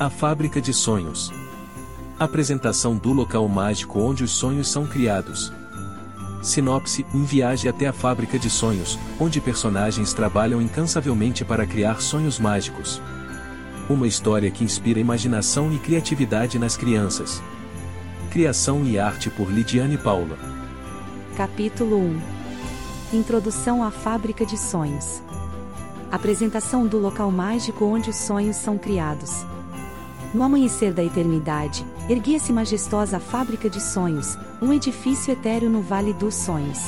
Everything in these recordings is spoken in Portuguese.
A Fábrica de Sonhos. Apresentação do local mágico onde os sonhos são criados. Sinopse: Um viagem até a fábrica de sonhos, onde personagens trabalham incansavelmente para criar sonhos mágicos. Uma história que inspira imaginação e criatividade nas crianças. Criação e arte por Lidiane Paula. Capítulo 1 Introdução à Fábrica de Sonhos. Apresentação do local mágico onde os sonhos são criados. No amanhecer da eternidade, erguia-se majestosa a fábrica de sonhos, um edifício etéreo no Vale dos Sonhos.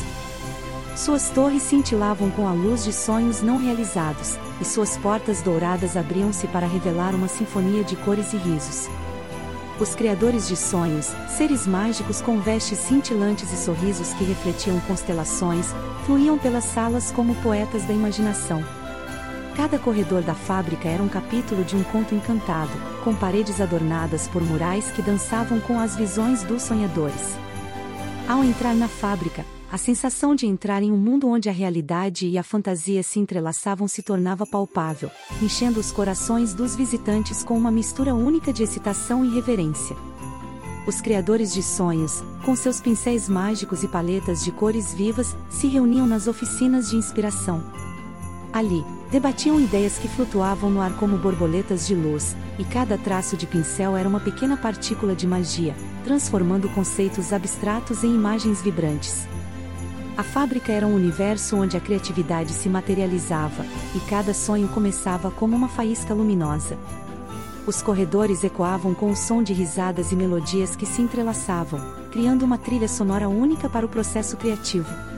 Suas torres cintilavam com a luz de sonhos não realizados, e suas portas douradas abriam-se para revelar uma sinfonia de cores e risos. Os criadores de sonhos, seres mágicos com vestes cintilantes e sorrisos que refletiam constelações, fluíam pelas salas como poetas da imaginação. Cada corredor da fábrica era um capítulo de um conto encantado, com paredes adornadas por murais que dançavam com as visões dos sonhadores. Ao entrar na fábrica, a sensação de entrar em um mundo onde a realidade e a fantasia se entrelaçavam se tornava palpável, enchendo os corações dos visitantes com uma mistura única de excitação e reverência. Os criadores de sonhos, com seus pincéis mágicos e paletas de cores vivas, se reuniam nas oficinas de inspiração. Ali, Debatiam ideias que flutuavam no ar como borboletas de luz, e cada traço de pincel era uma pequena partícula de magia, transformando conceitos abstratos em imagens vibrantes. A fábrica era um universo onde a criatividade se materializava, e cada sonho começava como uma faísca luminosa. Os corredores ecoavam com o som de risadas e melodias que se entrelaçavam, criando uma trilha sonora única para o processo criativo.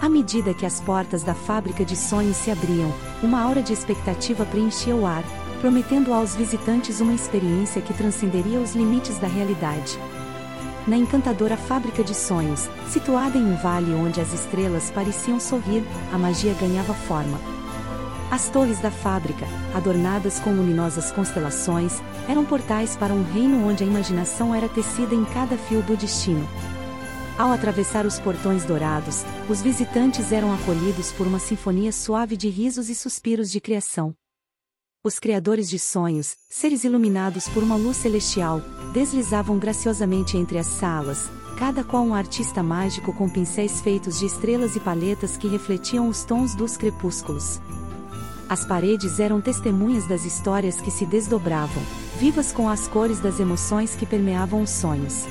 À medida que as portas da fábrica de sonhos se abriam, uma aura de expectativa preenchia o ar, prometendo aos visitantes uma experiência que transcenderia os limites da realidade. Na encantadora fábrica de sonhos, situada em um vale onde as estrelas pareciam sorrir, a magia ganhava forma. As torres da fábrica, adornadas com luminosas constelações, eram portais para um reino onde a imaginação era tecida em cada fio do destino, ao atravessar os portões dourados, os visitantes eram acolhidos por uma sinfonia suave de risos e suspiros de criação. Os criadores de sonhos, seres iluminados por uma luz celestial, deslizavam graciosamente entre as salas, cada qual um artista mágico com pincéis feitos de estrelas e paletas que refletiam os tons dos crepúsculos. As paredes eram testemunhas das histórias que se desdobravam, vivas com as cores das emoções que permeavam os sonhos.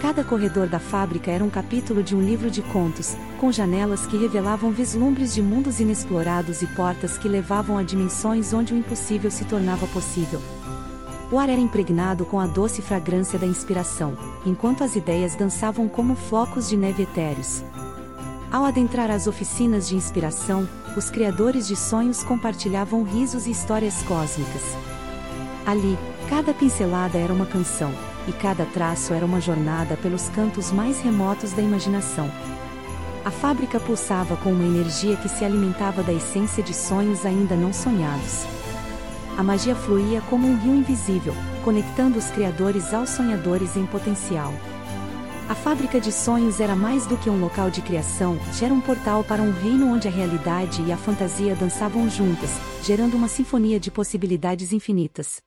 Cada corredor da fábrica era um capítulo de um livro de contos, com janelas que revelavam vislumbres de mundos inexplorados e portas que levavam a dimensões onde o impossível se tornava possível. O ar era impregnado com a doce fragrância da inspiração, enquanto as ideias dançavam como flocos de neve etéreos. Ao adentrar as oficinas de inspiração, os criadores de sonhos compartilhavam risos e histórias cósmicas. Ali, cada pincelada era uma canção, e cada traço era uma jornada pelos cantos mais remotos da imaginação. A fábrica pulsava com uma energia que se alimentava da essência de sonhos ainda não sonhados. A magia fluía como um rio invisível, conectando os criadores aos sonhadores em potencial. A fábrica de sonhos era mais do que um local de criação, era um portal para um reino onde a realidade e a fantasia dançavam juntas, gerando uma sinfonia de possibilidades infinitas.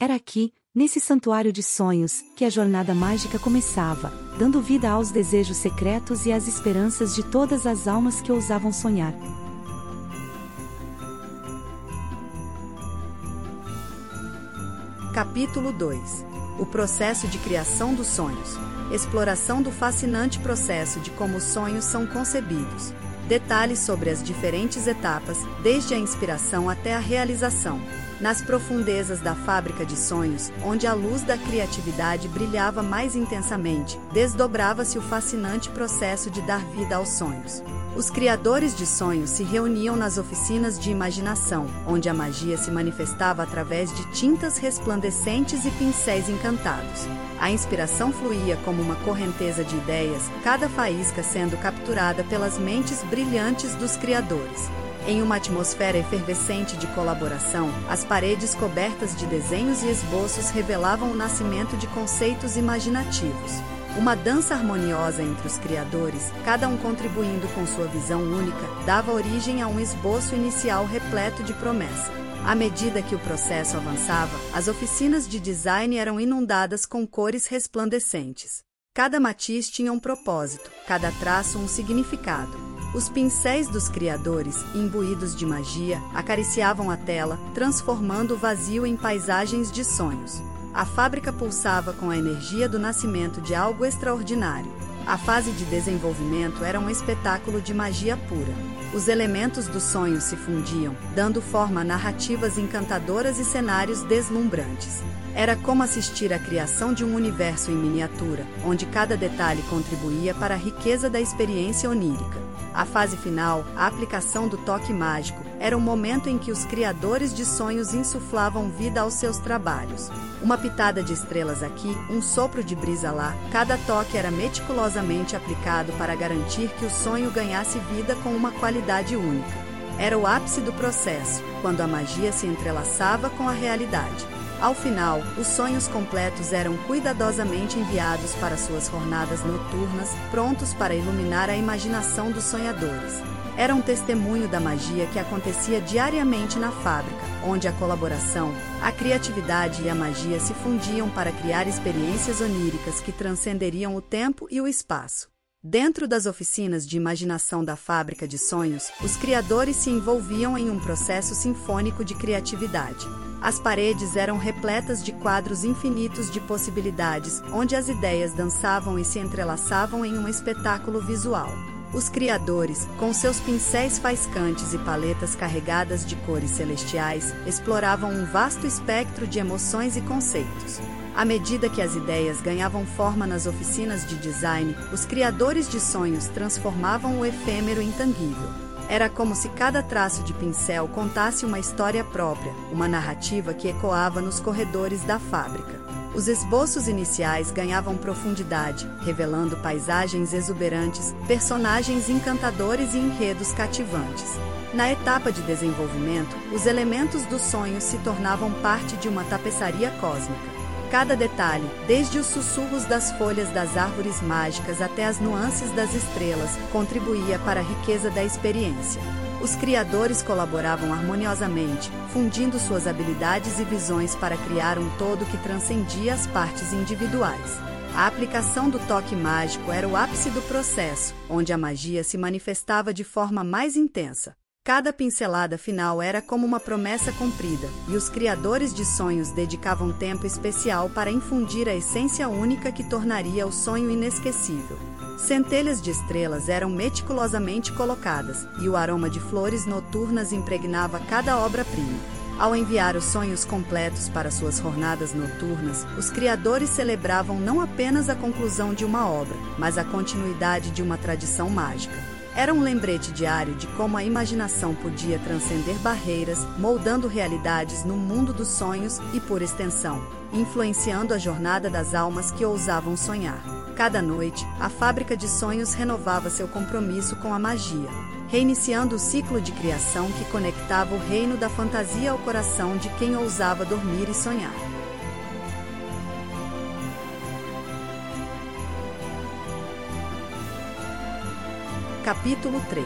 Era aqui, Nesse santuário de sonhos, que a jornada mágica começava, dando vida aos desejos secretos e às esperanças de todas as almas que ousavam sonhar. Capítulo 2 O processo de criação dos sonhos. Exploração do fascinante processo de como os sonhos são concebidos. Detalhes sobre as diferentes etapas, desde a inspiração até a realização nas profundezas da fábrica de sonhos, onde a luz da criatividade brilhava mais intensamente, desdobrava-se o fascinante processo de dar vida aos sonhos. Os criadores de sonhos se reuniam nas oficinas de imaginação, onde a magia se manifestava através de tintas resplandecentes e pincéis encantados. A inspiração fluía como uma correnteza de ideias, cada faísca sendo capturada pelas mentes brilhantes dos criadores. Em uma atmosfera efervescente de colaboração, as paredes cobertas de desenhos e esboços revelavam o nascimento de conceitos imaginativos. Uma dança harmoniosa entre os criadores, cada um contribuindo com sua visão única, dava origem a um esboço inicial repleto de promessa. À medida que o processo avançava, as oficinas de design eram inundadas com cores resplandecentes. Cada matiz tinha um propósito, cada traço um significado. Os pincéis dos criadores, imbuídos de magia, acariciavam a tela, transformando o vazio em paisagens de sonhos. A fábrica pulsava com a energia do nascimento de algo extraordinário. A fase de desenvolvimento era um espetáculo de magia pura. Os elementos do sonho se fundiam, dando forma a narrativas encantadoras e cenários deslumbrantes. Era como assistir à criação de um universo em miniatura, onde cada detalhe contribuía para a riqueza da experiência onírica. A fase final, a aplicação do toque mágico, era o momento em que os criadores de sonhos insuflavam vida aos seus trabalhos. Uma pitada de estrelas aqui, um sopro de brisa lá, cada toque era meticulosamente aplicado para garantir que o sonho ganhasse vida com uma qualidade única. Era o ápice do processo, quando a magia se entrelaçava com a realidade. Ao final, os sonhos completos eram cuidadosamente enviados para suas jornadas noturnas, prontos para iluminar a imaginação dos sonhadores. Era um testemunho da magia que acontecia diariamente na fábrica, onde a colaboração, a criatividade e a magia se fundiam para criar experiências oníricas que transcenderiam o tempo e o espaço. Dentro das oficinas de imaginação da fábrica de sonhos, os criadores se envolviam em um processo sinfônico de criatividade. As paredes eram repletas de quadros infinitos de possibilidades, onde as ideias dançavam e se entrelaçavam em um espetáculo visual. Os criadores, com seus pincéis faiscantes e paletas carregadas de cores celestiais, exploravam um vasto espectro de emoções e conceitos. À medida que as ideias ganhavam forma nas oficinas de design, os criadores de sonhos transformavam o efêmero em tangível. Era como se cada traço de pincel contasse uma história própria, uma narrativa que ecoava nos corredores da fábrica. Os esboços iniciais ganhavam profundidade, revelando paisagens exuberantes, personagens encantadores e enredos cativantes. Na etapa de desenvolvimento, os elementos dos sonhos se tornavam parte de uma tapeçaria cósmica. Cada detalhe, desde os sussurros das folhas das árvores mágicas até as nuances das estrelas, contribuía para a riqueza da experiência. Os criadores colaboravam harmoniosamente, fundindo suas habilidades e visões para criar um todo que transcendia as partes individuais. A aplicação do toque mágico era o ápice do processo, onde a magia se manifestava de forma mais intensa. Cada pincelada final era como uma promessa cumprida, e os criadores de sonhos dedicavam tempo especial para infundir a essência única que tornaria o sonho inesquecível. Centelhas de estrelas eram meticulosamente colocadas, e o aroma de flores noturnas impregnava cada obra-prima. Ao enviar os sonhos completos para suas jornadas noturnas, os criadores celebravam não apenas a conclusão de uma obra, mas a continuidade de uma tradição mágica. Era um lembrete diário de como a imaginação podia transcender barreiras, moldando realidades no mundo dos sonhos e, por extensão, influenciando a jornada das almas que ousavam sonhar. Cada noite, a fábrica de sonhos renovava seu compromisso com a magia, reiniciando o ciclo de criação que conectava o reino da fantasia ao coração de quem ousava dormir e sonhar. Capítulo 3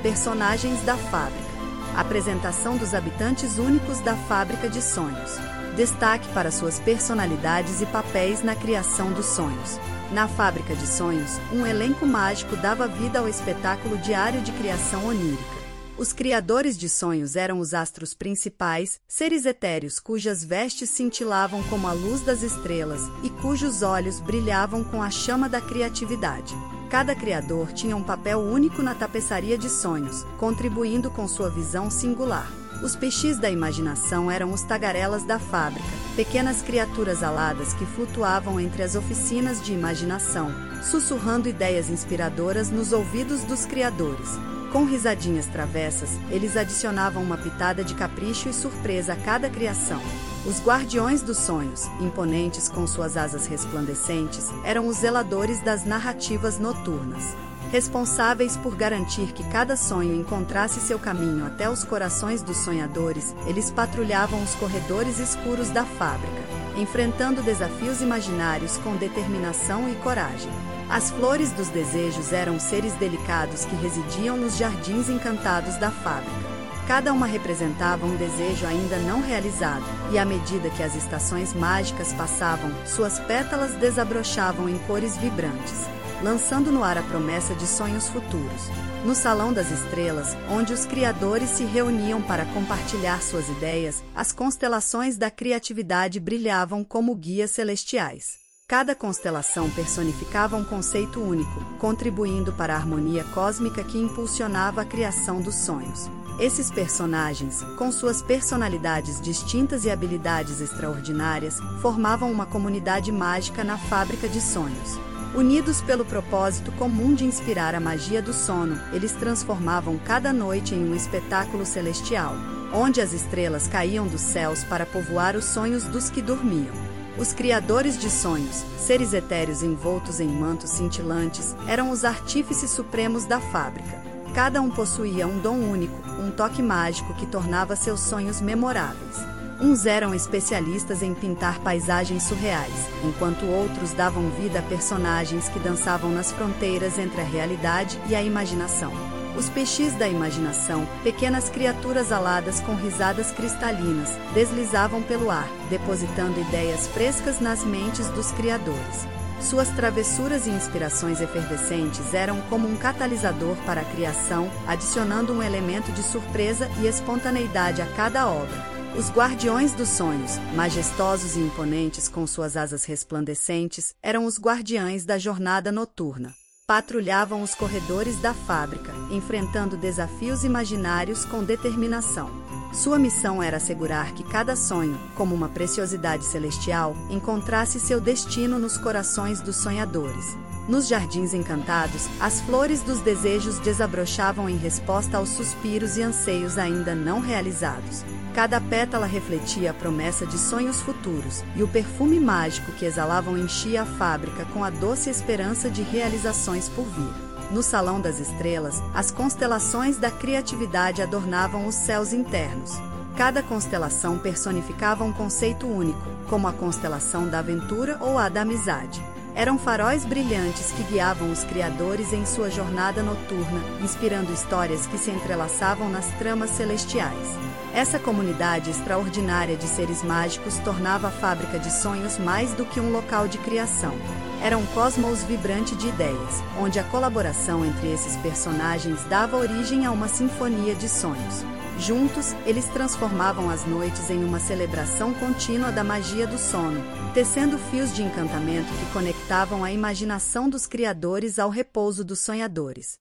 Personagens da Fábrica Apresentação dos habitantes únicos da Fábrica de Sonhos. Destaque para suas personalidades e papéis na criação dos sonhos. Na Fábrica de Sonhos, um elenco mágico dava vida ao espetáculo diário de criação onírica. Os criadores de sonhos eram os astros principais, seres etéreos cujas vestes cintilavam como a luz das estrelas e cujos olhos brilhavam com a chama da criatividade. Cada criador tinha um papel único na tapeçaria de sonhos, contribuindo com sua visão singular. Os peixes da imaginação eram os tagarelas da fábrica, pequenas criaturas aladas que flutuavam entre as oficinas de imaginação, sussurrando ideias inspiradoras nos ouvidos dos criadores. Com risadinhas travessas, eles adicionavam uma pitada de capricho e surpresa a cada criação. Os guardiões dos sonhos, imponentes com suas asas resplandecentes, eram os zeladores das narrativas noturnas. Responsáveis por garantir que cada sonho encontrasse seu caminho até os corações dos sonhadores, eles patrulhavam os corredores escuros da fábrica, enfrentando desafios imaginários com determinação e coragem. As flores dos desejos eram seres delicados que residiam nos jardins encantados da fábrica. Cada uma representava um desejo ainda não realizado, e à medida que as estações mágicas passavam, suas pétalas desabrochavam em cores vibrantes, lançando no ar a promessa de sonhos futuros. No Salão das Estrelas, onde os criadores se reuniam para compartilhar suas ideias, as constelações da criatividade brilhavam como guias celestiais. Cada constelação personificava um conceito único, contribuindo para a harmonia cósmica que impulsionava a criação dos sonhos. Esses personagens, com suas personalidades distintas e habilidades extraordinárias, formavam uma comunidade mágica na fábrica de sonhos. Unidos pelo propósito comum de inspirar a magia do sono, eles transformavam cada noite em um espetáculo celestial, onde as estrelas caíam dos céus para povoar os sonhos dos que dormiam. Os criadores de sonhos, seres etéreos envoltos em mantos cintilantes, eram os artífices supremos da fábrica. Cada um possuía um dom único, um toque mágico que tornava seus sonhos memoráveis. Uns eram especialistas em pintar paisagens surreais, enquanto outros davam vida a personagens que dançavam nas fronteiras entre a realidade e a imaginação. Os peixes da imaginação, pequenas criaturas aladas com risadas cristalinas, deslizavam pelo ar, depositando ideias frescas nas mentes dos criadores. Suas travessuras e inspirações efervescentes eram como um catalisador para a criação, adicionando um elemento de surpresa e espontaneidade a cada obra. Os guardiões dos sonhos, majestosos e imponentes com suas asas resplandecentes, eram os guardiães da jornada noturna patrulhavam os corredores da fábrica, enfrentando desafios imaginários com determinação. Sua missão era assegurar que cada sonho, como uma preciosidade celestial, encontrasse seu destino nos corações dos sonhadores. Nos jardins encantados, as flores dos desejos desabrochavam em resposta aos suspiros e anseios ainda não realizados. Cada pétala refletia a promessa de sonhos futuros, e o perfume mágico que exalavam enchia a fábrica com a doce esperança de realizações por vir. No Salão das Estrelas, as constelações da criatividade adornavam os céus internos. Cada constelação personificava um conceito único, como a constelação da aventura ou a da amizade. Eram faróis brilhantes que guiavam os criadores em sua jornada noturna, inspirando histórias que se entrelaçavam nas tramas celestiais. Essa comunidade extraordinária de seres mágicos tornava a fábrica de sonhos mais do que um local de criação. Era um cosmos vibrante de ideias, onde a colaboração entre esses personagens dava origem a uma sinfonia de sonhos. Juntos, eles transformavam as noites em uma celebração contínua da magia do sono, tecendo fios de encantamento que conectavam a imaginação dos criadores ao repouso dos sonhadores.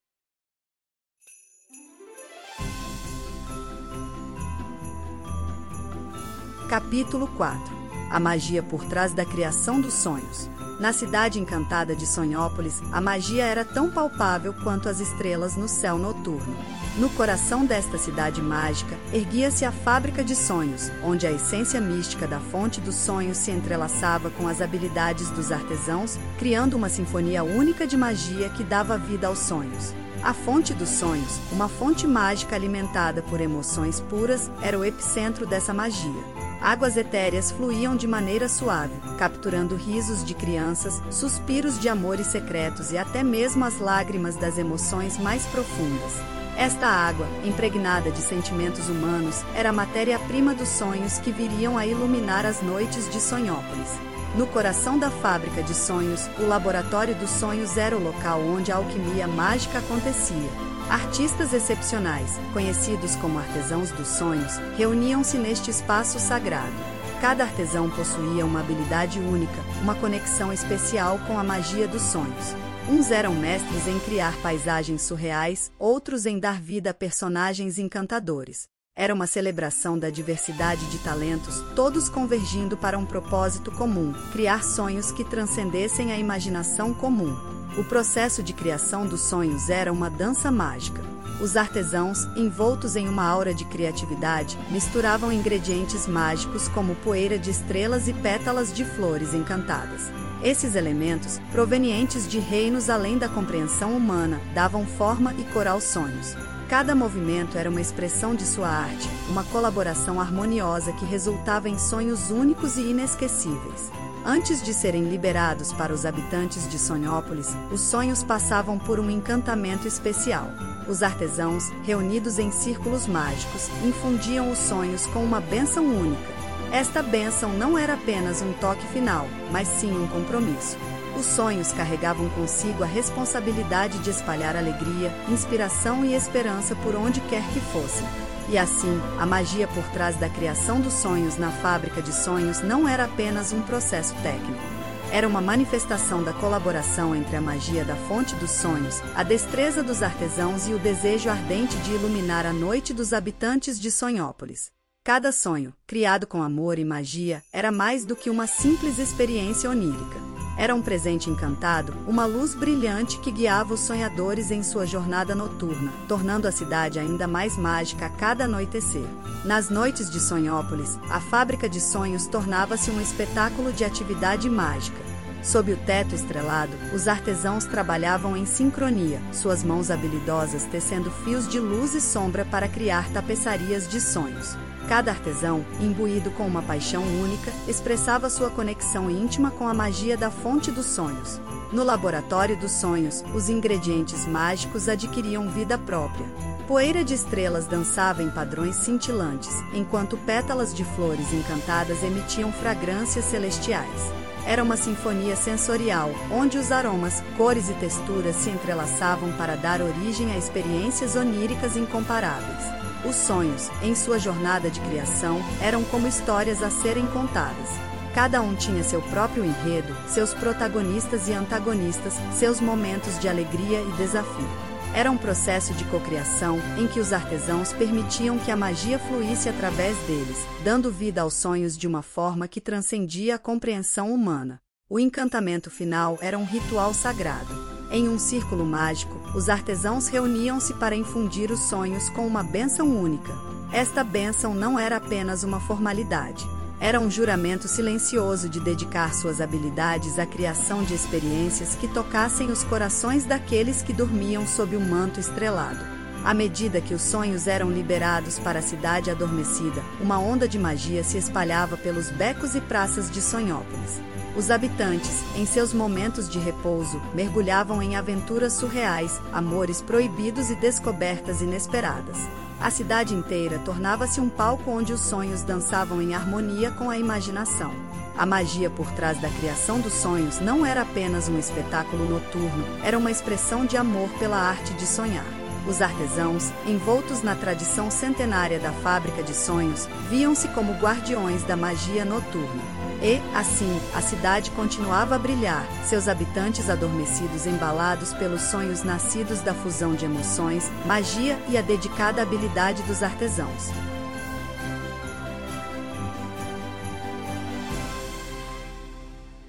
Capítulo 4 A magia por trás da criação dos sonhos. Na cidade encantada de Sonhópolis, a magia era tão palpável quanto as estrelas no céu noturno. No coração desta cidade mágica, erguia-se a fábrica de sonhos, onde a essência mística da fonte dos sonhos se entrelaçava com as habilidades dos artesãos, criando uma sinfonia única de magia que dava vida aos sonhos. A fonte dos sonhos, uma fonte mágica alimentada por emoções puras, era o epicentro dessa magia. Águas etéreas fluíam de maneira suave, capturando risos de crianças, suspiros de amores secretos e até mesmo as lágrimas das emoções mais profundas. Esta água, impregnada de sentimentos humanos, era a matéria-prima dos sonhos que viriam a iluminar as noites de Sonhópolis. No coração da fábrica de sonhos, o Laboratório dos Sonhos era o local onde a alquimia mágica acontecia. Artistas excepcionais, conhecidos como artesãos dos sonhos, reuniam-se neste espaço sagrado. Cada artesão possuía uma habilidade única, uma conexão especial com a magia dos sonhos. Uns eram mestres em criar paisagens surreais, outros em dar vida a personagens encantadores. Era uma celebração da diversidade de talentos, todos convergindo para um propósito comum: criar sonhos que transcendessem a imaginação comum. O processo de criação dos sonhos era uma dança mágica. Os artesãos, envoltos em uma aura de criatividade, misturavam ingredientes mágicos como poeira de estrelas e pétalas de flores encantadas. Esses elementos, provenientes de reinos além da compreensão humana, davam forma e cor aos sonhos. Cada movimento era uma expressão de sua arte, uma colaboração harmoniosa que resultava em sonhos únicos e inesquecíveis. Antes de serem liberados para os habitantes de Sonhópolis, os sonhos passavam por um encantamento especial. Os artesãos, reunidos em círculos mágicos, infundiam os sonhos com uma bênção única. Esta bênção não era apenas um toque final, mas sim um compromisso. Os sonhos carregavam consigo a responsabilidade de espalhar alegria, inspiração e esperança por onde quer que fossem. E assim, a magia por trás da criação dos sonhos na fábrica de sonhos não era apenas um processo técnico. Era uma manifestação da colaboração entre a magia da fonte dos sonhos, a destreza dos artesãos e o desejo ardente de iluminar a noite dos habitantes de Sonhópolis. Cada sonho, criado com amor e magia, era mais do que uma simples experiência onírica. Era um presente encantado, uma luz brilhante que guiava os sonhadores em sua jornada noturna, tornando a cidade ainda mais mágica a cada anoitecer. Nas noites de Sonhópolis, a fábrica de sonhos tornava-se um espetáculo de atividade mágica. Sob o teto estrelado, os artesãos trabalhavam em sincronia, suas mãos habilidosas tecendo fios de luz e sombra para criar tapeçarias de sonhos. Cada artesão, imbuído com uma paixão única, expressava sua conexão íntima com a magia da fonte dos sonhos. No laboratório dos sonhos, os ingredientes mágicos adquiriam vida própria. Poeira de estrelas dançava em padrões cintilantes, enquanto pétalas de flores encantadas emitiam fragrâncias celestiais. Era uma sinfonia sensorial, onde os aromas, cores e texturas se entrelaçavam para dar origem a experiências oníricas incomparáveis. Os sonhos, em sua jornada de criação, eram como histórias a serem contadas. Cada um tinha seu próprio enredo, seus protagonistas e antagonistas, seus momentos de alegria e desafio. Era um processo de cocriação em que os artesãos permitiam que a magia fluísse através deles, dando vida aos sonhos de uma forma que transcendia a compreensão humana. O encantamento final era um ritual sagrado. Em um círculo mágico, os artesãos reuniam-se para infundir os sonhos com uma bênção única. Esta bênção não era apenas uma formalidade. Era um juramento silencioso de dedicar suas habilidades à criação de experiências que tocassem os corações daqueles que dormiam sob o um manto estrelado. À medida que os sonhos eram liberados para a cidade adormecida, uma onda de magia se espalhava pelos becos e praças de Sonhópolis. Os habitantes, em seus momentos de repouso, mergulhavam em aventuras surreais, amores proibidos e descobertas inesperadas. A cidade inteira tornava-se um palco onde os sonhos dançavam em harmonia com a imaginação. A magia por trás da criação dos sonhos não era apenas um espetáculo noturno, era uma expressão de amor pela arte de sonhar. Os artesãos, envoltos na tradição centenária da fábrica de sonhos, viam-se como guardiões da magia noturna. E, assim, a cidade continuava a brilhar, seus habitantes adormecidos embalados pelos sonhos nascidos da fusão de emoções, magia e a dedicada habilidade dos artesãos.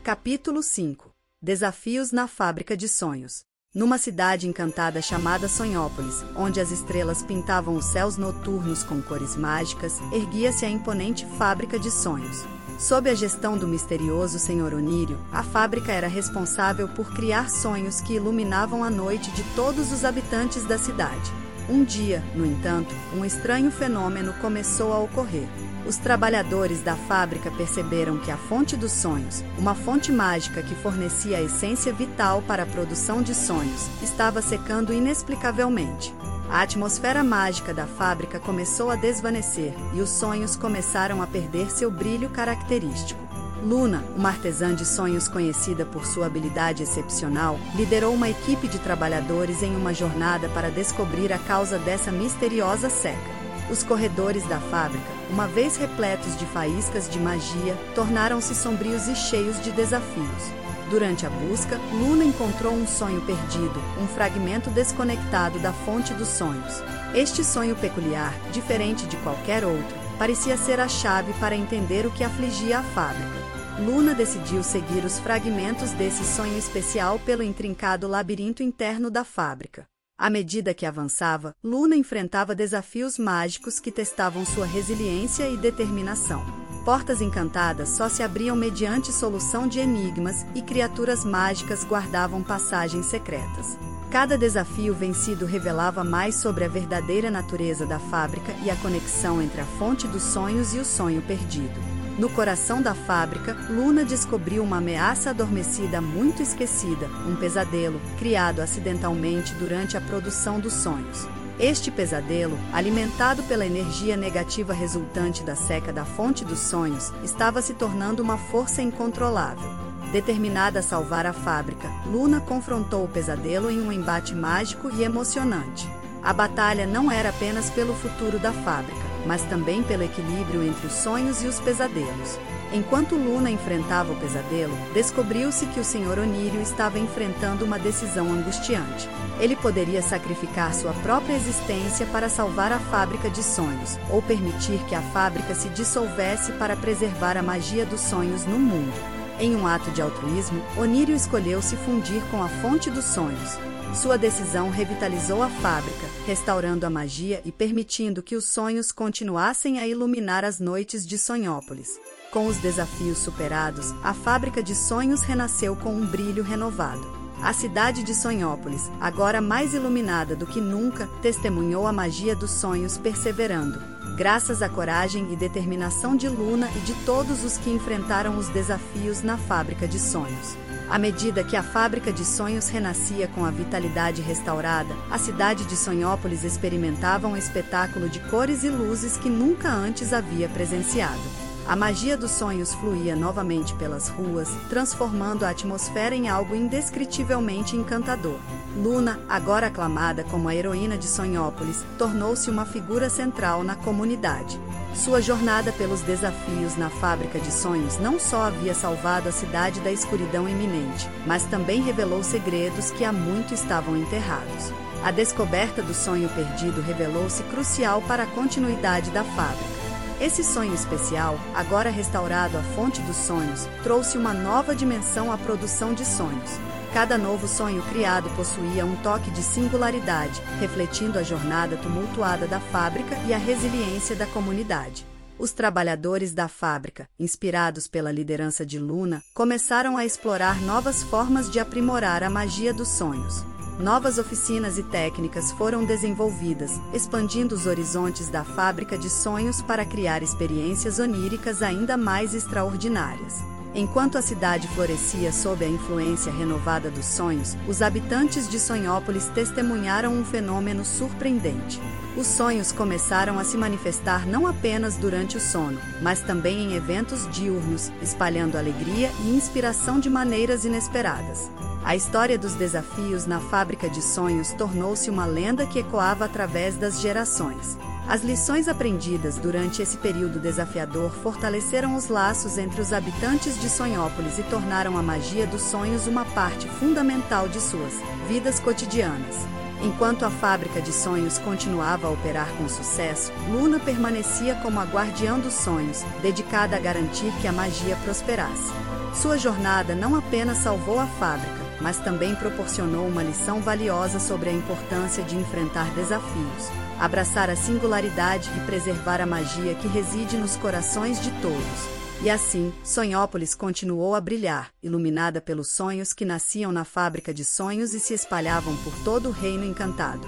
Capítulo 5 Desafios na Fábrica de Sonhos numa cidade encantada chamada Sonhópolis, onde as estrelas pintavam os céus noturnos com cores mágicas, erguia-se a imponente fábrica de sonhos. Sob a gestão do misterioso Senhor Onírio, a fábrica era responsável por criar sonhos que iluminavam a noite de todos os habitantes da cidade. Um dia, no entanto, um estranho fenômeno começou a ocorrer. Os trabalhadores da fábrica perceberam que a fonte dos sonhos, uma fonte mágica que fornecia a essência vital para a produção de sonhos, estava secando inexplicavelmente. A atmosfera mágica da fábrica começou a desvanecer e os sonhos começaram a perder seu brilho característico. Luna, uma artesã de sonhos conhecida por sua habilidade excepcional, liderou uma equipe de trabalhadores em uma jornada para descobrir a causa dessa misteriosa seca. Os corredores da fábrica, uma vez repletos de faíscas de magia, tornaram-se sombrios e cheios de desafios. Durante a busca, Luna encontrou um sonho perdido, um fragmento desconectado da fonte dos sonhos. Este sonho peculiar, diferente de qualquer outro, parecia ser a chave para entender o que afligia a fábrica. Luna decidiu seguir os fragmentos desse sonho especial pelo intrincado labirinto interno da fábrica. À medida que avançava, Luna enfrentava desafios mágicos que testavam sua resiliência e determinação. Portas encantadas só se abriam mediante solução de enigmas e criaturas mágicas guardavam passagens secretas. Cada desafio vencido revelava mais sobre a verdadeira natureza da fábrica e a conexão entre a fonte dos sonhos e o sonho perdido. No coração da fábrica, Luna descobriu uma ameaça adormecida muito esquecida, um pesadelo, criado acidentalmente durante a produção dos sonhos. Este pesadelo, alimentado pela energia negativa resultante da seca da fonte dos sonhos, estava se tornando uma força incontrolável. Determinada a salvar a fábrica, Luna confrontou o pesadelo em um embate mágico e emocionante. A batalha não era apenas pelo futuro da fábrica, mas também pelo equilíbrio entre os sonhos e os pesadelos. Enquanto Luna enfrentava o pesadelo, descobriu-se que o Sr. Onírio estava enfrentando uma decisão angustiante. Ele poderia sacrificar sua própria existência para salvar a fábrica de sonhos, ou permitir que a fábrica se dissolvesse para preservar a magia dos sonhos no mundo. Em um ato de altruísmo, Onírio escolheu se fundir com a fonte dos sonhos. Sua decisão revitalizou a fábrica, restaurando a magia e permitindo que os sonhos continuassem a iluminar as noites de Sonhópolis. Com os desafios superados, a fábrica de sonhos renasceu com um brilho renovado. A cidade de Sonhópolis, agora mais iluminada do que nunca, testemunhou a magia dos sonhos perseverando, graças à coragem e determinação de Luna e de todos os que enfrentaram os desafios na fábrica de sonhos. À medida que a fábrica de sonhos renascia com a vitalidade restaurada, a cidade de Sonhópolis experimentava um espetáculo de cores e luzes que nunca antes havia presenciado. A magia dos sonhos fluía novamente pelas ruas, transformando a atmosfera em algo indescritivelmente encantador. Luna, agora aclamada como a heroína de Sonhópolis, tornou-se uma figura central na comunidade. Sua jornada pelos desafios na fábrica de sonhos não só havia salvado a cidade da escuridão iminente, mas também revelou segredos que há muito estavam enterrados. A descoberta do sonho perdido revelou-se crucial para a continuidade da fábrica. Esse sonho especial, agora restaurado à fonte dos sonhos, trouxe uma nova dimensão à produção de sonhos. Cada novo sonho criado possuía um toque de singularidade, refletindo a jornada tumultuada da fábrica e a resiliência da comunidade. Os trabalhadores da fábrica, inspirados pela liderança de Luna, começaram a explorar novas formas de aprimorar a magia dos sonhos. Novas oficinas e técnicas foram desenvolvidas, expandindo os horizontes da fábrica de sonhos para criar experiências oníricas ainda mais extraordinárias. Enquanto a cidade florescia sob a influência renovada dos sonhos, os habitantes de Sonhópolis testemunharam um fenômeno surpreendente. Os sonhos começaram a se manifestar não apenas durante o sono, mas também em eventos diurnos, espalhando alegria e inspiração de maneiras inesperadas. A história dos desafios na fábrica de sonhos tornou-se uma lenda que ecoava através das gerações. As lições aprendidas durante esse período desafiador fortaleceram os laços entre os habitantes de Sonhópolis e tornaram a magia dos sonhos uma parte fundamental de suas vidas cotidianas. Enquanto a fábrica de sonhos continuava a operar com sucesso, Luna permanecia como a guardiã dos sonhos, dedicada a garantir que a magia prosperasse. Sua jornada não apenas salvou a fábrica, mas também proporcionou uma lição valiosa sobre a importância de enfrentar desafios, abraçar a singularidade e preservar a magia que reside nos corações de todos. E assim, Sonhópolis continuou a brilhar, iluminada pelos sonhos que nasciam na fábrica de sonhos e se espalhavam por todo o reino encantado.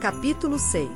Capítulo 6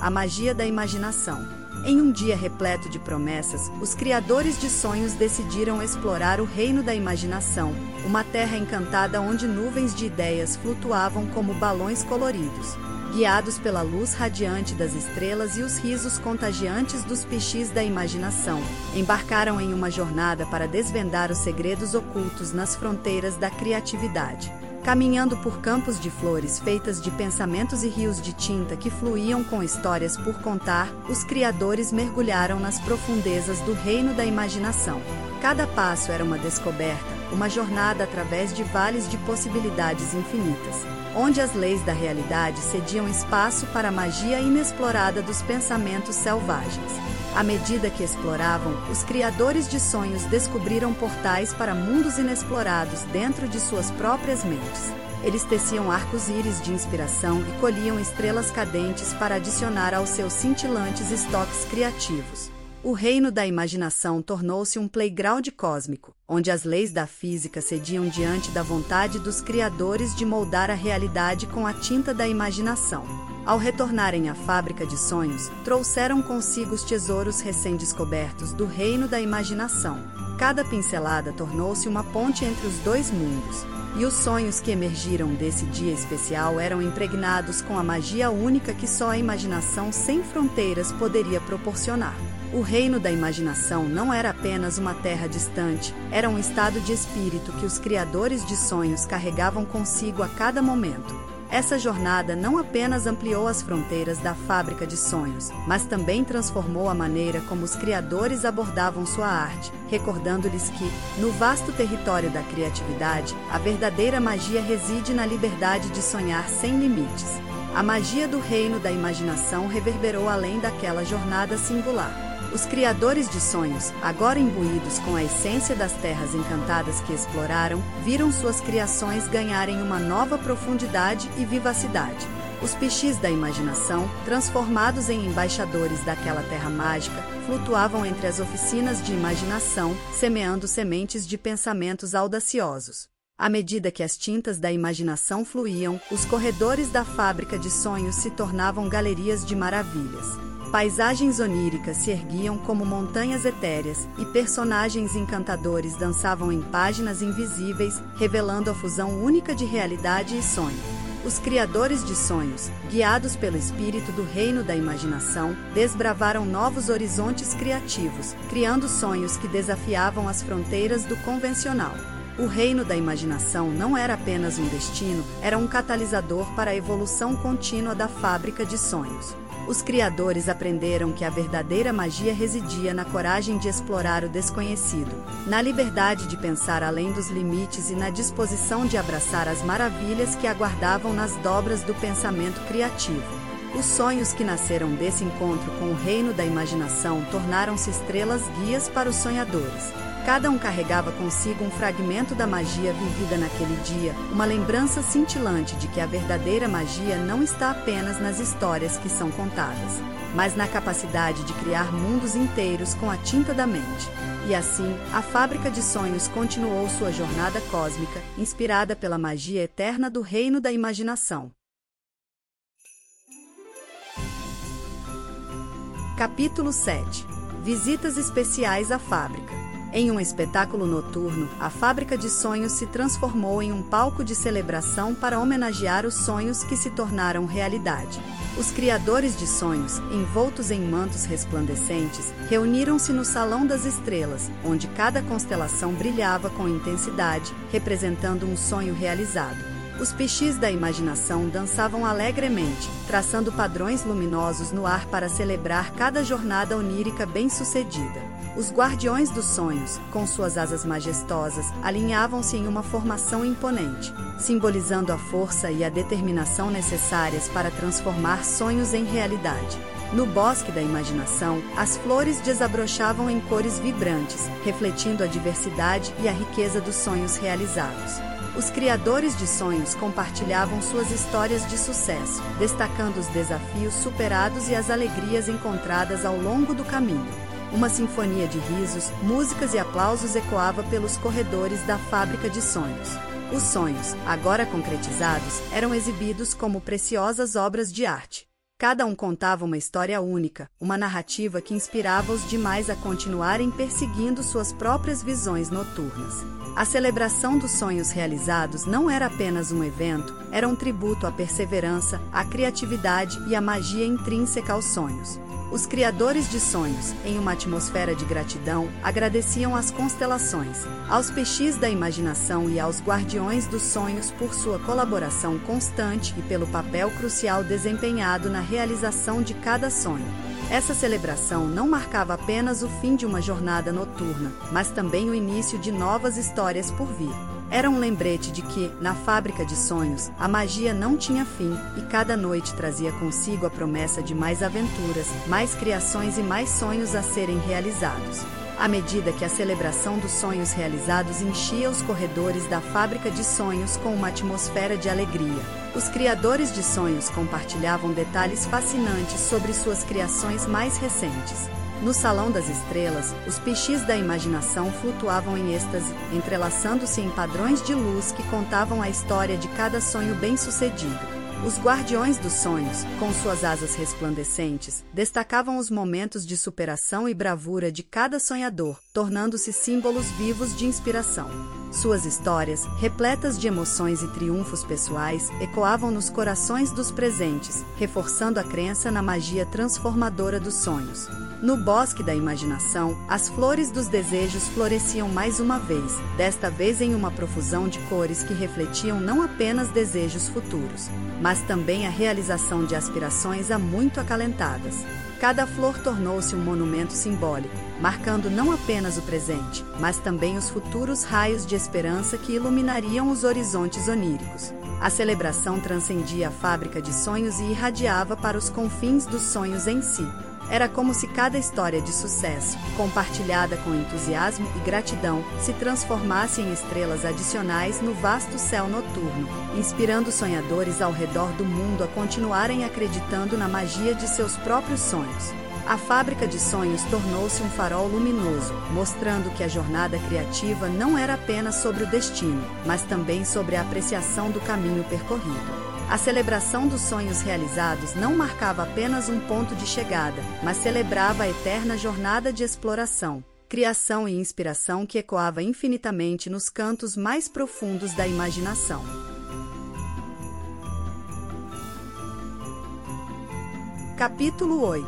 A magia da imaginação em um dia repleto de promessas, os criadores de sonhos decidiram explorar o reino da imaginação, uma terra encantada onde nuvens de ideias flutuavam como balões coloridos. Guiados pela luz radiante das estrelas e os risos contagiantes dos pichis da imaginação, embarcaram em uma jornada para desvendar os segredos ocultos nas fronteiras da criatividade. Caminhando por campos de flores feitas de pensamentos e rios de tinta que fluíam com histórias por contar, os criadores mergulharam nas profundezas do reino da imaginação. Cada passo era uma descoberta, uma jornada através de vales de possibilidades infinitas, onde as leis da realidade cediam espaço para a magia inexplorada dos pensamentos selvagens. À medida que exploravam, os criadores de sonhos descobriram portais para mundos inexplorados dentro de suas próprias mentes. Eles teciam arcos-íris de inspiração e colhiam estrelas cadentes para adicionar aos seus cintilantes estoques criativos. O reino da imaginação tornou-se um playground cósmico, onde as leis da física cediam diante da vontade dos criadores de moldar a realidade com a tinta da imaginação. Ao retornarem à fábrica de sonhos, trouxeram consigo os tesouros recém-descobertos do reino da imaginação. Cada pincelada tornou-se uma ponte entre os dois mundos, e os sonhos que emergiram desse dia especial eram impregnados com a magia única que só a imaginação sem fronteiras poderia proporcionar. O reino da imaginação não era apenas uma terra distante, era um estado de espírito que os criadores de sonhos carregavam consigo a cada momento. Essa jornada não apenas ampliou as fronteiras da fábrica de sonhos, mas também transformou a maneira como os criadores abordavam sua arte, recordando-lhes que, no vasto território da criatividade, a verdadeira magia reside na liberdade de sonhar sem limites. A magia do reino da imaginação reverberou além daquela jornada singular. Os criadores de sonhos, agora imbuídos com a essência das terras encantadas que exploraram, viram suas criações ganharem uma nova profundidade e vivacidade. Os pichis da imaginação, transformados em embaixadores daquela terra mágica, flutuavam entre as oficinas de imaginação, semeando sementes de pensamentos audaciosos. À medida que as tintas da imaginação fluíam, os corredores da fábrica de sonhos se tornavam galerias de maravilhas. Paisagens oníricas se erguiam como montanhas etéreas, e personagens encantadores dançavam em páginas invisíveis, revelando a fusão única de realidade e sonho. Os criadores de sonhos, guiados pelo espírito do reino da imaginação, desbravaram novos horizontes criativos, criando sonhos que desafiavam as fronteiras do convencional. O reino da imaginação não era apenas um destino, era um catalisador para a evolução contínua da fábrica de sonhos os criadores aprenderam que a verdadeira magia residia na coragem de explorar o desconhecido, na liberdade de pensar além dos limites e na disposição de abraçar as maravilhas que aguardavam nas dobras do pensamento criativo. Os sonhos que nasceram desse encontro com o reino da imaginação tornaram-se estrelas guias para os sonhadores. Cada um carregava consigo um fragmento da magia vivida naquele dia, uma lembrança cintilante de que a verdadeira magia não está apenas nas histórias que são contadas, mas na capacidade de criar mundos inteiros com a tinta da mente. E assim, a fábrica de sonhos continuou sua jornada cósmica, inspirada pela magia eterna do reino da imaginação. Capítulo 7 Visitas especiais à fábrica. Em um espetáculo noturno, a fábrica de sonhos se transformou em um palco de celebração para homenagear os sonhos que se tornaram realidade. Os criadores de sonhos, envoltos em mantos resplandecentes, reuniram-se no Salão das Estrelas, onde cada constelação brilhava com intensidade, representando um sonho realizado. Os pichis da imaginação dançavam alegremente, traçando padrões luminosos no ar para celebrar cada jornada onírica bem-sucedida. Os guardiões dos sonhos, com suas asas majestosas, alinhavam-se em uma formação imponente, simbolizando a força e a determinação necessárias para transformar sonhos em realidade. No bosque da imaginação, as flores desabrochavam em cores vibrantes, refletindo a diversidade e a riqueza dos sonhos realizados. Os criadores de sonhos compartilhavam suas histórias de sucesso, destacando os desafios superados e as alegrias encontradas ao longo do caminho. Uma sinfonia de risos, músicas e aplausos ecoava pelos corredores da fábrica de sonhos. Os sonhos, agora concretizados, eram exibidos como preciosas obras de arte. Cada um contava uma história única, uma narrativa que inspirava os demais a continuarem perseguindo suas próprias visões noturnas. A celebração dos sonhos realizados não era apenas um evento, era um tributo à perseverança, à criatividade e à magia intrínseca aos sonhos. Os criadores de sonhos, em uma atmosfera de gratidão, agradeciam às constelações, aos peixes da imaginação e aos guardiões dos sonhos por sua colaboração constante e pelo papel crucial desempenhado na realização de cada sonho. Essa celebração não marcava apenas o fim de uma jornada noturna, mas também o início de novas histórias por vir. Era um lembrete de que, na fábrica de sonhos, a magia não tinha fim e cada noite trazia consigo a promessa de mais aventuras, mais criações e mais sonhos a serem realizados. À medida que a celebração dos sonhos realizados enchia os corredores da fábrica de sonhos com uma atmosfera de alegria, os criadores de sonhos compartilhavam detalhes fascinantes sobre suas criações mais recentes. No Salão das Estrelas, os pichis da imaginação flutuavam em êxtase, entrelaçando-se em padrões de luz que contavam a história de cada sonho bem-sucedido. Os guardiões dos sonhos, com suas asas resplandecentes, destacavam os momentos de superação e bravura de cada sonhador, tornando-se símbolos vivos de inspiração. Suas histórias, repletas de emoções e triunfos pessoais, ecoavam nos corações dos presentes, reforçando a crença na magia transformadora dos sonhos. No bosque da imaginação, as flores dos desejos floresciam mais uma vez, desta vez em uma profusão de cores que refletiam não apenas desejos futuros, mas também a realização de aspirações há muito acalentadas. Cada flor tornou-se um monumento simbólico, marcando não apenas o presente, mas também os futuros raios de esperança que iluminariam os horizontes oníricos. A celebração transcendia a fábrica de sonhos e irradiava para os confins dos sonhos em si. Era como se cada história de sucesso, compartilhada com entusiasmo e gratidão, se transformasse em estrelas adicionais no vasto céu noturno, inspirando sonhadores ao redor do mundo a continuarem acreditando na magia de seus próprios sonhos. A fábrica de sonhos tornou-se um farol luminoso, mostrando que a jornada criativa não era apenas sobre o destino, mas também sobre a apreciação do caminho percorrido. A celebração dos sonhos realizados não marcava apenas um ponto de chegada, mas celebrava a eterna jornada de exploração, criação e inspiração que ecoava infinitamente nos cantos mais profundos da imaginação. Capítulo 8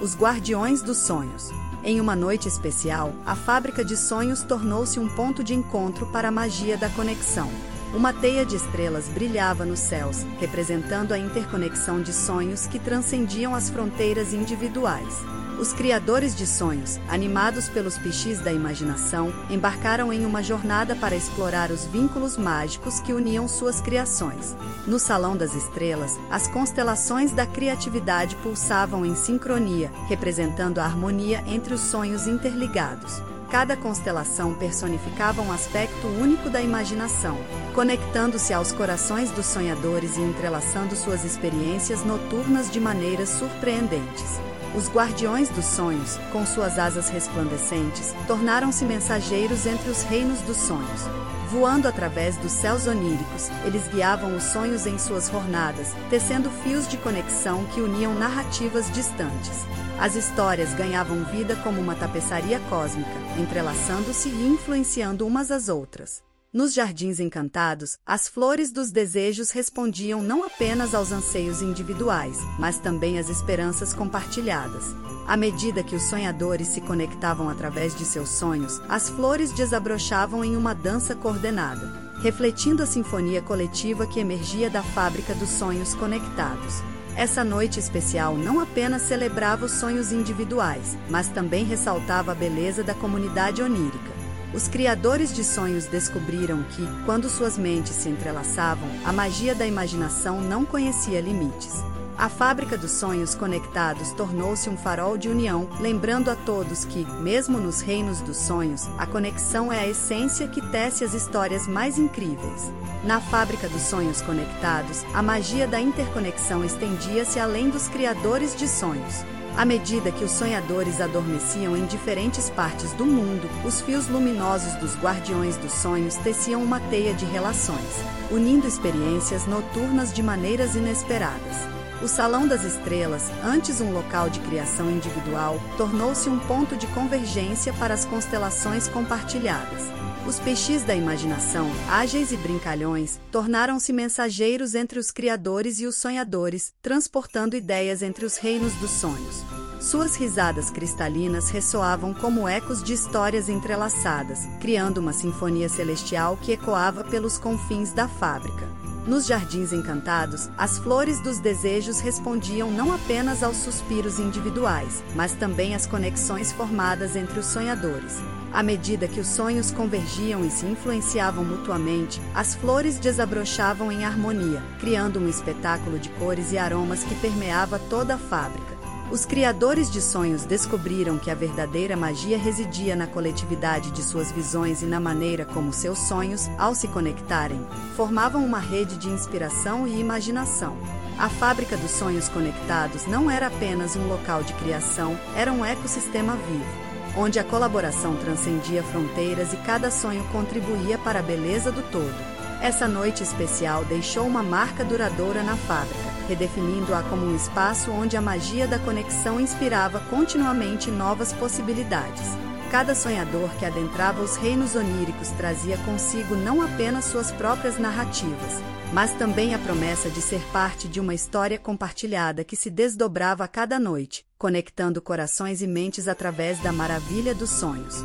Os Guardiões dos Sonhos em uma noite especial, a fábrica de sonhos tornou-se um ponto de encontro para a magia da conexão. Uma teia de estrelas brilhava nos céus, representando a interconexão de sonhos que transcendiam as fronteiras individuais. Os criadores de sonhos, animados pelos pichis da imaginação, embarcaram em uma jornada para explorar os vínculos mágicos que uniam suas criações. No Salão das Estrelas, as constelações da criatividade pulsavam em sincronia, representando a harmonia entre os sonhos interligados. Cada constelação personificava um aspecto único da imaginação, conectando-se aos corações dos sonhadores e entrelaçando suas experiências noturnas de maneiras surpreendentes. Os guardiões dos sonhos, com suas asas resplandecentes, tornaram-se mensageiros entre os reinos dos sonhos. Voando através dos céus oníricos, eles guiavam os sonhos em suas jornadas, tecendo fios de conexão que uniam narrativas distantes. As histórias ganhavam vida como uma tapeçaria cósmica, entrelaçando-se e influenciando umas às outras. Nos jardins encantados, as flores dos desejos respondiam não apenas aos anseios individuais, mas também às esperanças compartilhadas. À medida que os sonhadores se conectavam através de seus sonhos, as flores desabrochavam em uma dança coordenada, refletindo a sinfonia coletiva que emergia da fábrica dos sonhos conectados. Essa noite especial não apenas celebrava os sonhos individuais, mas também ressaltava a beleza da comunidade onírica. Os criadores de sonhos descobriram que, quando suas mentes se entrelaçavam, a magia da imaginação não conhecia limites. A fábrica dos sonhos conectados tornou-se um farol de união, lembrando a todos que, mesmo nos reinos dos sonhos, a conexão é a essência que tece as histórias mais incríveis. Na fábrica dos sonhos conectados, a magia da interconexão estendia-se além dos criadores de sonhos. À medida que os sonhadores adormeciam em diferentes partes do mundo, os fios luminosos dos guardiões dos sonhos teciam uma teia de relações, unindo experiências noturnas de maneiras inesperadas. O Salão das Estrelas, antes um local de criação individual, tornou-se um ponto de convergência para as constelações compartilhadas. Os peixes da imaginação, ágeis e brincalhões, tornaram-se mensageiros entre os criadores e os sonhadores, transportando ideias entre os reinos dos sonhos. Suas risadas cristalinas ressoavam como ecos de histórias entrelaçadas, criando uma sinfonia celestial que ecoava pelos confins da fábrica. Nos jardins encantados, as flores dos desejos respondiam não apenas aos suspiros individuais, mas também às conexões formadas entre os sonhadores. À medida que os sonhos convergiam e se influenciavam mutuamente, as flores desabrochavam em harmonia, criando um espetáculo de cores e aromas que permeava toda a fábrica. Os criadores de sonhos descobriram que a verdadeira magia residia na coletividade de suas visões e na maneira como seus sonhos, ao se conectarem, formavam uma rede de inspiração e imaginação. A fábrica dos sonhos conectados não era apenas um local de criação, era um ecossistema vivo onde a colaboração transcendia fronteiras e cada sonho contribuía para a beleza do todo. Essa noite especial deixou uma marca duradoura na fábrica, redefinindo-a como um espaço onde a magia da conexão inspirava continuamente novas possibilidades. Cada sonhador que adentrava os reinos oníricos trazia consigo não apenas suas próprias narrativas, mas também a promessa de ser parte de uma história compartilhada que se desdobrava a cada noite, conectando corações e mentes através da maravilha dos sonhos.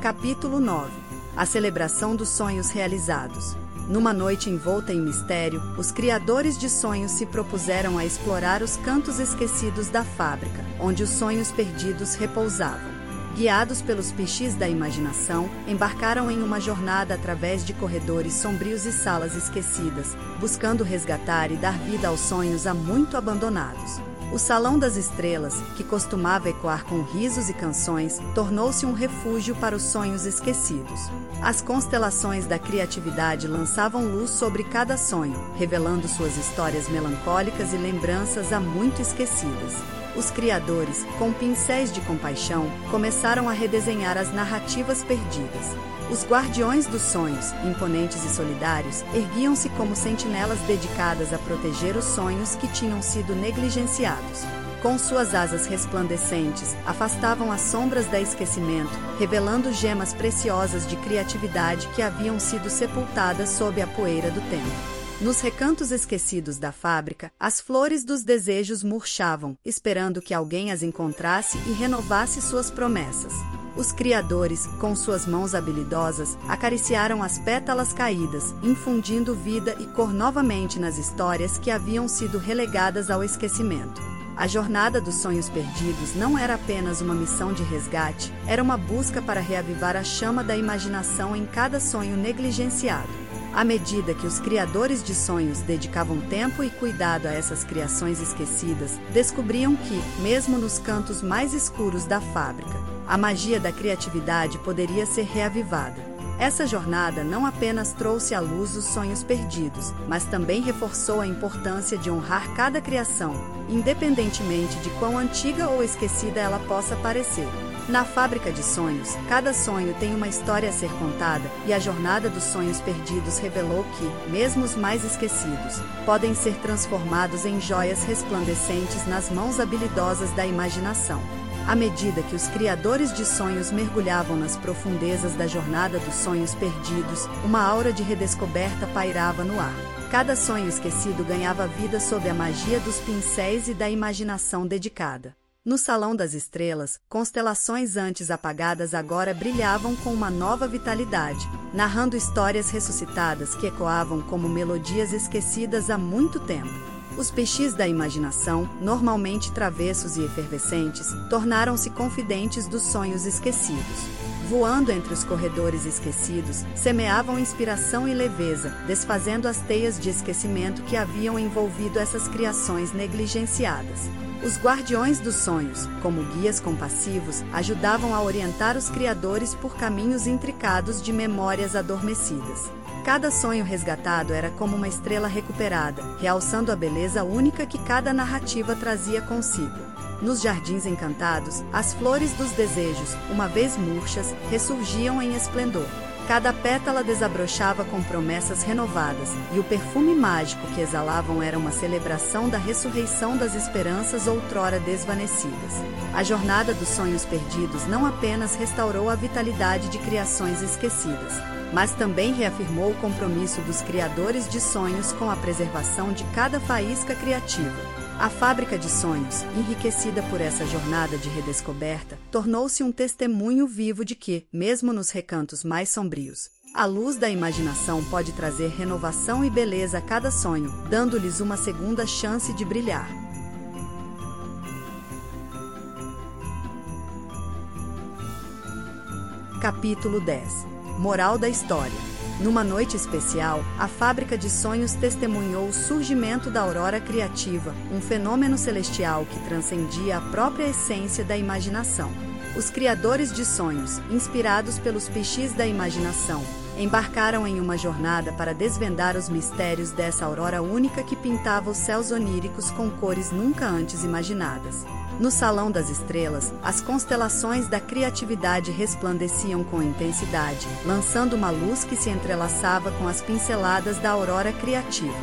Capítulo 9 A celebração dos sonhos realizados. Numa noite envolta em mistério, os criadores de sonhos se propuseram a explorar os cantos esquecidos da fábrica, onde os sonhos perdidos repousavam. Guiados pelos pichis da imaginação, embarcaram em uma jornada através de corredores sombrios e salas esquecidas, buscando resgatar e dar vida aos sonhos há muito abandonados. O Salão das Estrelas, que costumava ecoar com risos e canções, tornou-se um refúgio para os sonhos esquecidos. As constelações da criatividade lançavam luz sobre cada sonho, revelando suas histórias melancólicas e lembranças há muito esquecidas. Os criadores, com pincéis de compaixão, começaram a redesenhar as narrativas perdidas. Os guardiões dos sonhos, imponentes e solidários, erguiam-se como sentinelas dedicadas a proteger os sonhos que tinham sido negligenciados. Com suas asas resplandecentes, afastavam as sombras da esquecimento, revelando gemas preciosas de criatividade que haviam sido sepultadas sob a poeira do tempo. Nos recantos esquecidos da fábrica, as flores dos desejos murchavam, esperando que alguém as encontrasse e renovasse suas promessas. Os criadores, com suas mãos habilidosas, acariciaram as pétalas caídas, infundindo vida e cor novamente nas histórias que haviam sido relegadas ao esquecimento. A jornada dos sonhos perdidos não era apenas uma missão de resgate, era uma busca para reavivar a chama da imaginação em cada sonho negligenciado. À medida que os criadores de sonhos dedicavam tempo e cuidado a essas criações esquecidas, descobriam que, mesmo nos cantos mais escuros da fábrica, a magia da criatividade poderia ser reavivada. Essa jornada não apenas trouxe à luz os sonhos perdidos, mas também reforçou a importância de honrar cada criação, independentemente de quão antiga ou esquecida ela possa parecer. Na fábrica de sonhos, cada sonho tem uma história a ser contada, e a jornada dos sonhos perdidos revelou que, mesmo os mais esquecidos, podem ser transformados em joias resplandecentes nas mãos habilidosas da imaginação. À medida que os criadores de sonhos mergulhavam nas profundezas da jornada dos sonhos perdidos, uma aura de redescoberta pairava no ar. Cada sonho esquecido ganhava vida sob a magia dos pincéis e da imaginação dedicada. No Salão das Estrelas, constelações antes apagadas agora brilhavam com uma nova vitalidade, narrando histórias ressuscitadas que ecoavam como melodias esquecidas há muito tempo. Os peixes da imaginação, normalmente travessos e efervescentes, tornaram-se confidentes dos sonhos esquecidos. Voando entre os corredores esquecidos, semeavam inspiração e leveza, desfazendo as teias de esquecimento que haviam envolvido essas criações negligenciadas. Os guardiões dos sonhos, como guias compassivos, ajudavam a orientar os criadores por caminhos intricados de memórias adormecidas. Cada sonho resgatado era como uma estrela recuperada, realçando a beleza única que cada narrativa trazia consigo. Nos jardins encantados, as flores dos desejos, uma vez murchas, ressurgiam em esplendor. Cada pétala desabrochava com promessas renovadas, e o perfume mágico que exalavam era uma celebração da ressurreição das esperanças outrora desvanecidas. A jornada dos sonhos perdidos não apenas restaurou a vitalidade de criações esquecidas, mas também reafirmou o compromisso dos criadores de sonhos com a preservação de cada faísca criativa. A fábrica de sonhos, enriquecida por essa jornada de redescoberta, tornou-se um testemunho vivo de que, mesmo nos recantos mais sombrios, a luz da imaginação pode trazer renovação e beleza a cada sonho, dando-lhes uma segunda chance de brilhar. Capítulo 10 Moral da História numa noite especial, a fábrica de sonhos testemunhou o surgimento da aurora criativa, um fenômeno celestial que transcendia a própria essência da imaginação. Os criadores de sonhos, inspirados pelos pichis da imaginação, embarcaram em uma jornada para desvendar os mistérios dessa aurora única que pintava os céus oníricos com cores nunca antes imaginadas. No Salão das Estrelas, as constelações da criatividade resplandeciam com intensidade, lançando uma luz que se entrelaçava com as pinceladas da aurora criativa.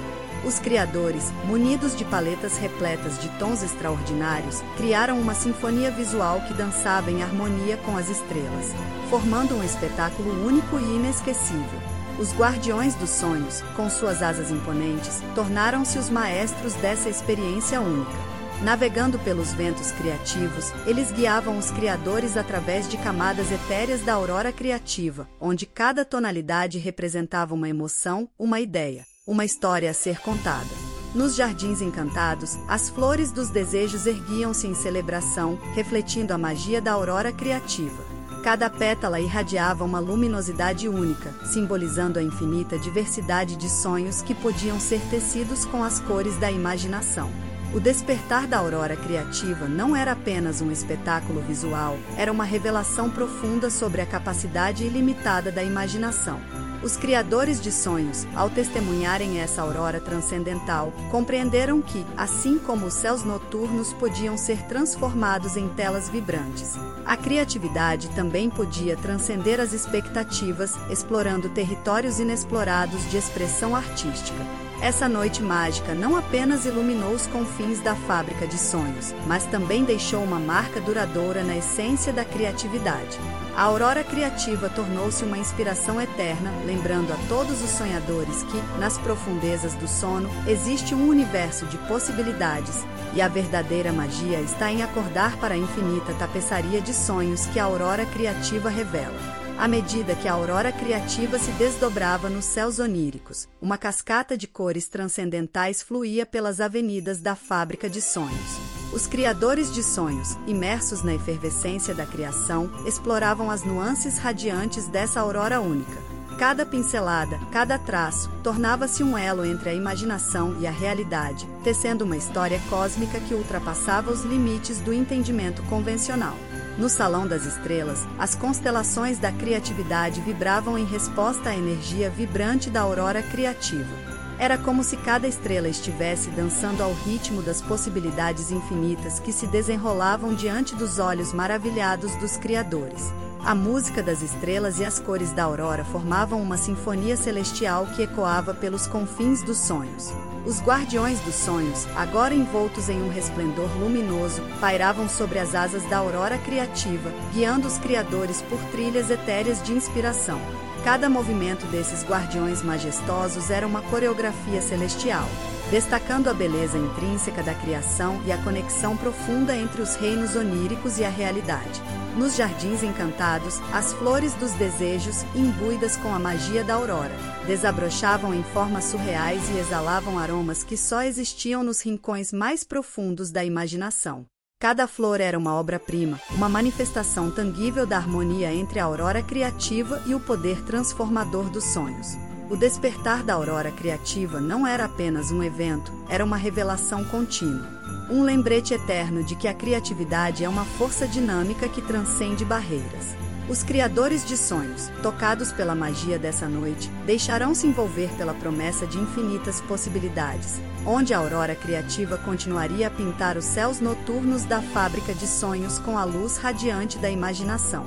Os criadores, munidos de paletas repletas de tons extraordinários, criaram uma sinfonia visual que dançava em harmonia com as estrelas, formando um espetáculo único e inesquecível. Os Guardiões dos Sonhos, com suas asas imponentes, tornaram-se os maestros dessa experiência única. Navegando pelos ventos criativos, eles guiavam os criadores através de camadas etéreas da aurora criativa, onde cada tonalidade representava uma emoção, uma ideia uma história a ser contada. Nos jardins encantados, as flores dos desejos erguiam-se em celebração, refletindo a magia da aurora criativa. Cada pétala irradiava uma luminosidade única, simbolizando a infinita diversidade de sonhos que podiam ser tecidos com as cores da imaginação. O despertar da aurora criativa não era apenas um espetáculo visual, era uma revelação profunda sobre a capacidade ilimitada da imaginação. Os criadores de sonhos, ao testemunharem essa aurora transcendental, compreenderam que, assim como os céus noturnos podiam ser transformados em telas vibrantes, a criatividade também podia transcender as expectativas, explorando territórios inexplorados de expressão artística. Essa noite mágica não apenas iluminou os confins da fábrica de sonhos, mas também deixou uma marca duradoura na essência da criatividade. A aurora criativa tornou-se uma inspiração eterna, lembrando a todos os sonhadores que, nas profundezas do sono, existe um universo de possibilidades, e a verdadeira magia está em acordar para a infinita tapeçaria de sonhos que a aurora criativa revela. À medida que a aurora criativa se desdobrava nos céus oníricos, uma cascata de cores transcendentais fluía pelas avenidas da fábrica de sonhos. Os criadores de sonhos, imersos na efervescência da criação, exploravam as nuances radiantes dessa aurora única. Cada pincelada, cada traço, tornava-se um elo entre a imaginação e a realidade, tecendo uma história cósmica que ultrapassava os limites do entendimento convencional. No Salão das Estrelas, as constelações da criatividade vibravam em resposta à energia vibrante da aurora criativa. Era como se cada estrela estivesse dançando ao ritmo das possibilidades infinitas que se desenrolavam diante dos olhos maravilhados dos criadores. A música das estrelas e as cores da aurora formavam uma sinfonia celestial que ecoava pelos confins dos sonhos. Os guardiões dos sonhos, agora envoltos em um resplendor luminoso, pairavam sobre as asas da aurora criativa, guiando os criadores por trilhas etéreas de inspiração. Cada movimento desses guardiões majestosos era uma coreografia celestial, destacando a beleza intrínseca da criação e a conexão profunda entre os reinos oníricos e a realidade. Nos jardins encantados, as flores dos desejos, imbuídas com a magia da aurora, desabrochavam em formas surreais e exalavam aromas que só existiam nos rincões mais profundos da imaginação. Cada flor era uma obra-prima, uma manifestação tangível da harmonia entre a aurora criativa e o poder transformador dos sonhos. O despertar da aurora criativa não era apenas um evento, era uma revelação contínua. Um lembrete eterno de que a criatividade é uma força dinâmica que transcende barreiras. Os criadores de sonhos, tocados pela magia dessa noite, deixarão-se envolver pela promessa de infinitas possibilidades, onde a aurora criativa continuaria a pintar os céus noturnos da fábrica de sonhos com a luz radiante da imaginação.